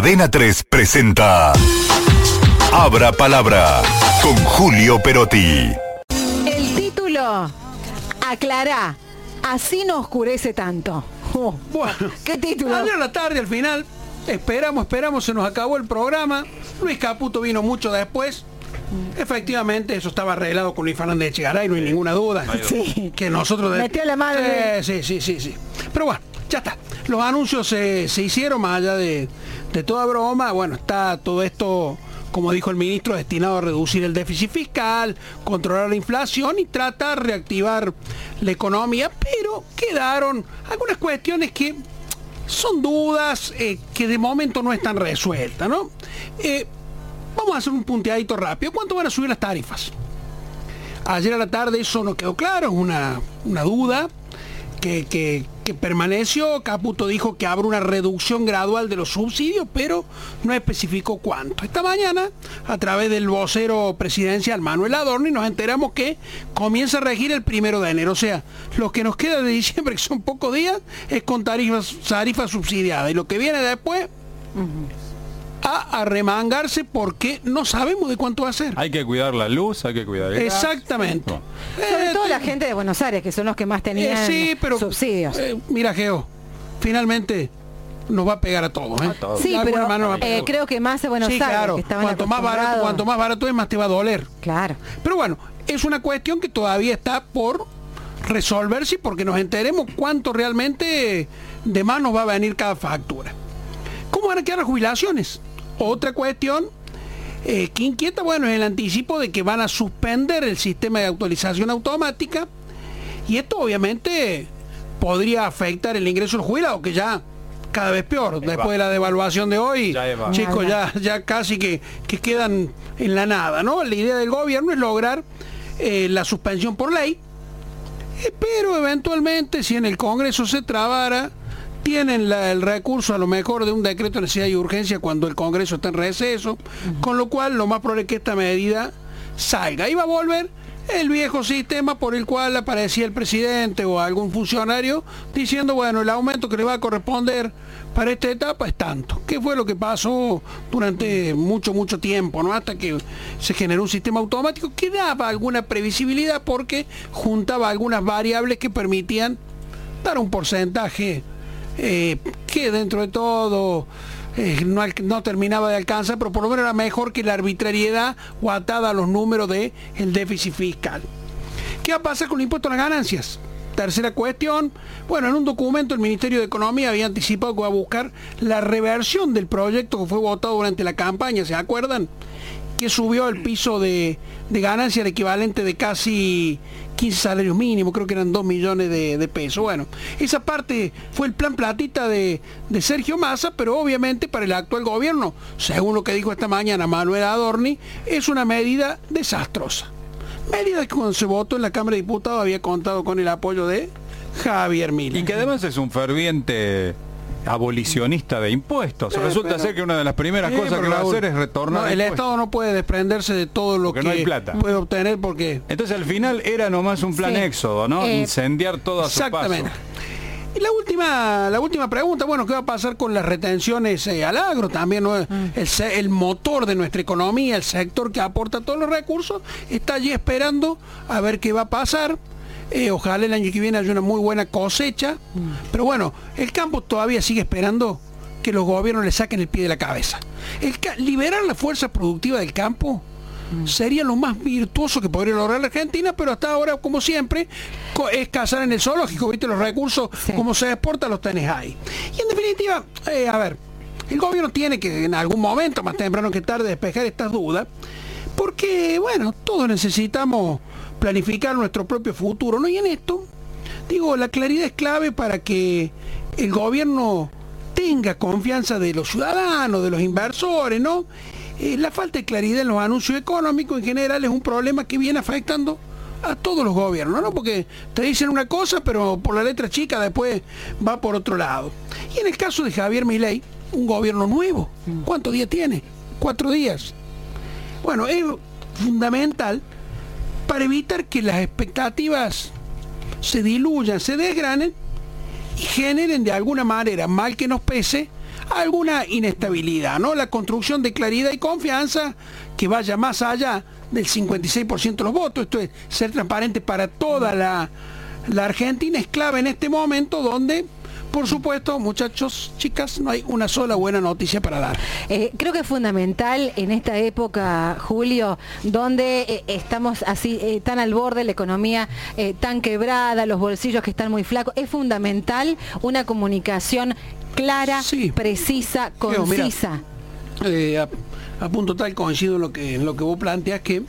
Adena 3 presenta Abra Palabra con Julio Perotti. El título, aclará, así no oscurece tanto. Oh, Bueno, ¿Qué título? Ayer a la tarde, al final, esperamos, esperamos, se nos acabó el programa. Luis Caputo vino mucho después. Efectivamente, eso estaba arreglado con Luis Fernández de Chegaray, no hay ninguna duda. Sí. Que nosotros... de- Metió la. Sí, sí, sí, sí, sí. Pero bueno, ya está. Los anuncios se, se hicieron más allá de, de toda broma. Bueno, está todo esto, como dijo el ministro, destinado a reducir el déficit fiscal, controlar la inflación y tratar de reactivar la economía. Pero quedaron algunas cuestiones que son dudas eh, que de momento no están resueltas, ¿no? Eh, vamos a hacer un punteadito rápido. ¿Cuánto van a subir las tarifas? Ayer a la tarde eso no quedó claro, es una, una duda que, permaneció. Caputo dijo que habrá una reducción gradual de los subsidios, pero no especificó cuánto. Esta mañana, a través del vocero presidencial Manuel Adorni, nos enteramos que comienza a regir el primero de enero. O sea, lo que nos queda de diciembre, que son pocos días, es con tarifas, tarifas subsidiadas. Y lo que viene después, a arremangarse porque no sabemos de cuánto va a ser. Hay que cuidar la luz, hay que cuidar el gas. Exactamente. Sobre Eh, todo la gente de Buenos Aires, que son los que más eh, tenían sí, pero subsidios. eh, mira, Geo, finalmente nos va a pegar a todos. ¿eh? todos. sí, De pero manera eh, creo que más de Buenos sí, Aires, claro. que Cuanto más barato, cuanto más barato es, más te va a doler. Claro. Pero bueno, es una cuestión que todavía está por resolverse porque nos enteremos cuánto realmente de más nos va a venir cada factura. ¿Cómo van a quedar las jubilaciones? Otra cuestión eh, que inquieta, bueno, es el anticipo de que van a suspender el sistema de actualización automática y esto obviamente podría afectar el ingreso del jubilado, que ya cada vez peor, después de la devaluación de hoy, Ya chicos, ya, ya casi que, que quedan en la nada, ¿no? La idea del gobierno es lograr eh, la suspensión por ley, eh, pero eventualmente si en el Congreso se trabara, tienen la- el recurso a lo mejor de un decreto de necesidad y urgencia cuando el Congreso está en receso, con lo cual lo más probable es que esta medida salga. Y va a volver el viejo sistema por el cual aparecía el presidente o algún funcionario diciendo, bueno, el aumento que le va a corresponder para esta etapa es tanto. ¿Qué fue lo que pasó durante mucho, mucho tiempo, ¿no? Hasta que se generó un sistema automático que daba alguna previsibilidad porque juntaba algunas variables que permitían dar un porcentaje eh, que dentro de todo eh, no, terminaba de alcanzar, pero por lo menos era mejor que la arbitrariedad o atada a los números del el déficit fiscal. ¿Qué va a pasar con el impuesto a las ganancias? Tercera cuestión, bueno, en un documento el Ministerio de Economía había anticipado que va a buscar la reversión del proyecto que fue votado durante la campaña, ¿se acuerdan? Que subió el piso de, de ganancia el equivalente de casi 15 salarios mínimos, creo que eran 2 millones de, pesos. Bueno, esa parte fue el plan platita de, de Sergio Massa, pero obviamente para el actual gobierno, según lo que dijo esta mañana Manuel Adorni, es una medida desastrosa. Medida que cuando se votó en la Cámara de Diputados había contado con el apoyo de Javier Mila. Y que además es un ferviente abolicionista de impuestos. Eh, Resulta pero- ser que una de las primeras cosas que va a hacer es retornar no, el impuestos. Estado no puede desprenderse de todo lo Porque que no hay plata. puede obtener porque Entonces al final era nomás un plan Sí. éxodo, ¿no? Eh, Incendiar todo a su paso. Exactamente. Y la última, la última pregunta, bueno, ¿qué va a pasar con las retenciones eh, al agro? También ¿no? el, se- el motor de nuestra economía, el sector que aporta todos los recursos, está allí esperando a ver qué va a pasar. Eh, ojalá el año que viene haya una muy buena cosecha. Pero bueno, el campo todavía sigue esperando que los gobiernos le saquen el pie de la cabeza. El ca- liberar la fuerza productiva del campo sería lo más virtuoso que podría lograr la Argentina, pero hasta ahora, como siempre, es cazar en el zoológico, viste los recursos, Sí. como se exporta, los tenés ahí. Y en definitiva, eh, a ver, el gobierno tiene que en algún momento, más temprano que tarde, despejar estas dudas, porque, bueno, todos necesitamos planificar nuestro propio futuro, ¿no? Y en esto, digo, la claridad es clave para que el gobierno tenga confianza de los ciudadanos, de los inversores, ¿no? Eh, la falta de claridad en los anuncios económicos en general es un problema que viene afectando a todos los gobiernos, ¿no? Porque te dicen una cosa, pero por la letra chica después va por otro lado. Y en el caso de Javier Milei, un gobierno nuevo, ¿cuántos días tiene? Cuatro días. Bueno, es fundamental para evitar que las expectativas se diluyan, se desgranen y generen de alguna manera, mal que nos pese, alguna inestabilidad, ¿no? La construcción de claridad y confianza que vaya más allá del 56% de los votos, esto es ser transparente para toda la, la Argentina, es clave en este momento donde por supuesto, muchachos, chicas, no hay una sola buena noticia para dar. Eh, creo que es fundamental en esta época, Julio, donde eh, estamos así eh, tan al borde, la economía tan quebrada, los bolsillos que están muy flacos, es fundamental una comunicación clara, Sí. precisa, mira, concisa. A, a punto tal coincido en lo que en lo que vos planteas que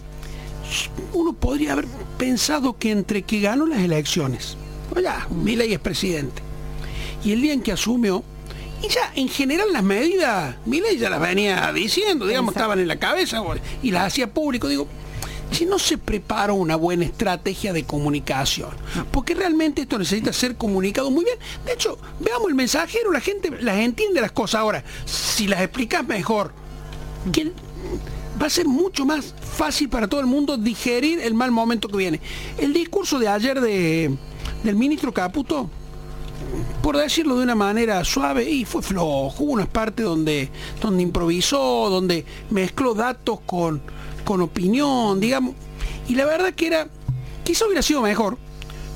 uno podría haber pensado que entre que ganó las elecciones, o ya, Milei es presidente, y el día en que asumió, y ya en general las medidas, Milei ya las venía diciendo, digamos, Exacto. estaban en la cabeza y las hacía público, digo, si no se prepara una buena estrategia de comunicación, porque realmente esto necesita ser comunicado muy bien. De hecho, veamos el mensajero, la gente las entiende las cosas ahora. Si las explicas mejor, que el- va a ser mucho más fácil para todo el mundo digerir el mal momento que viene. El discurso de ayer de, del ministro Caputo, por decirlo de una manera suave, y fue flojo, hubo unas partes donde, donde improvisó, donde mezcló datos con, con opinión, digamos, y la verdad que era, quizá hubiera sido mejor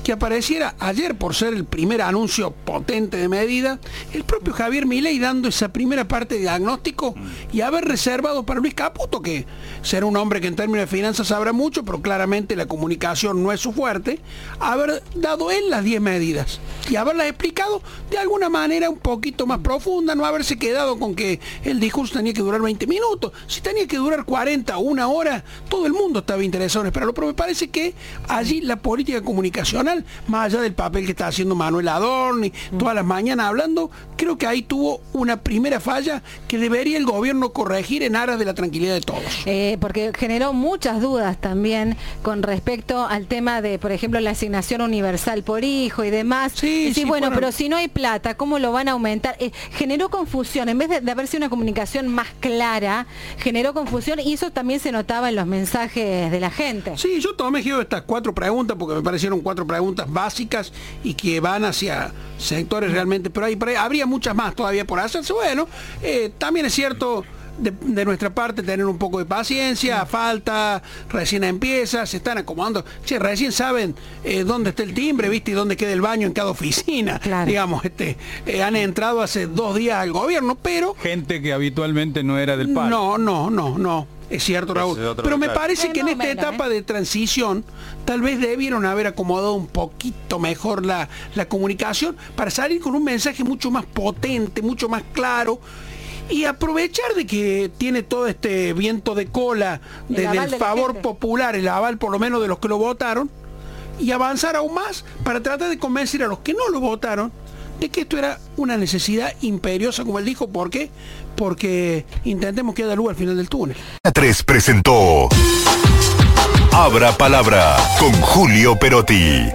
que apareciera ayer por ser el primer anuncio potente de medida, el propio Javier Milei dando esa primera parte de diagnóstico y haber reservado para Luis Caputo, que será un hombre que en términos de finanzas sabrá mucho, pero claramente la comunicación no es su fuerte, haber dado él las 10 medidas y haberlas explicado de alguna manera un poquito más profunda, no haberse quedado con que el discurso tenía que durar 20 minutos, si tenía que durar 40 o una hora, todo el mundo estaba interesado en esperarlo, pero me parece que allí la política comunicacional, más allá del papel que está haciendo Manuel Adorni, todas las mañanas hablando, creo que ahí tuvo una primera falla que debería el gobierno corregir en aras de la tranquilidad de todos. Eh, porque generó muchas dudas también con respecto al tema de, por ejemplo, la asignación universal por hijo y demás. Sí, Y sí, sí, bueno, pero si no hay plata, ¿cómo lo van a aumentar? Eh, generó confusión, en vez de, de haber sido una comunicación más clara, generó confusión y eso también se notaba en los mensajes de la gente. Sí, yo tomé Geo, estas cuatro preguntas porque me parecieron cuatro preguntas básicas y que van hacia sectores realmente, pero hay, habría muchas más todavía por hacerse. Bueno, eh, también es cierto de, de nuestra parte tener un poco de paciencia, falta, recién empieza, se están acomodando. Che, recién saben eh, dónde está el timbre, viste, y dónde queda el baño en cada oficina. Claro. Digamos, este, eh, han entrado hace dos días al gobierno, pero Gente que habitualmente no era del palo. no, no, no, no. Es cierto, Raúl. es Pero me parece que en esta menos, etapa ¿eh? de transición tal vez debieron haber acomodado un poquito mejor la, la comunicación para salir con un mensaje mucho más potente, mucho más claro. Y aprovechar de que tiene todo este viento de cola El de- favor popular, el aval por lo menos de los que lo votaron, y avanzar aún más para tratar de convencer a los que no lo votaron de que esto era una necesidad imperiosa, como él dijo, ¿por qué? Porque intentemos que haya luz al final del túnel. 3 presentó Abra Palabra con Julio Perotti.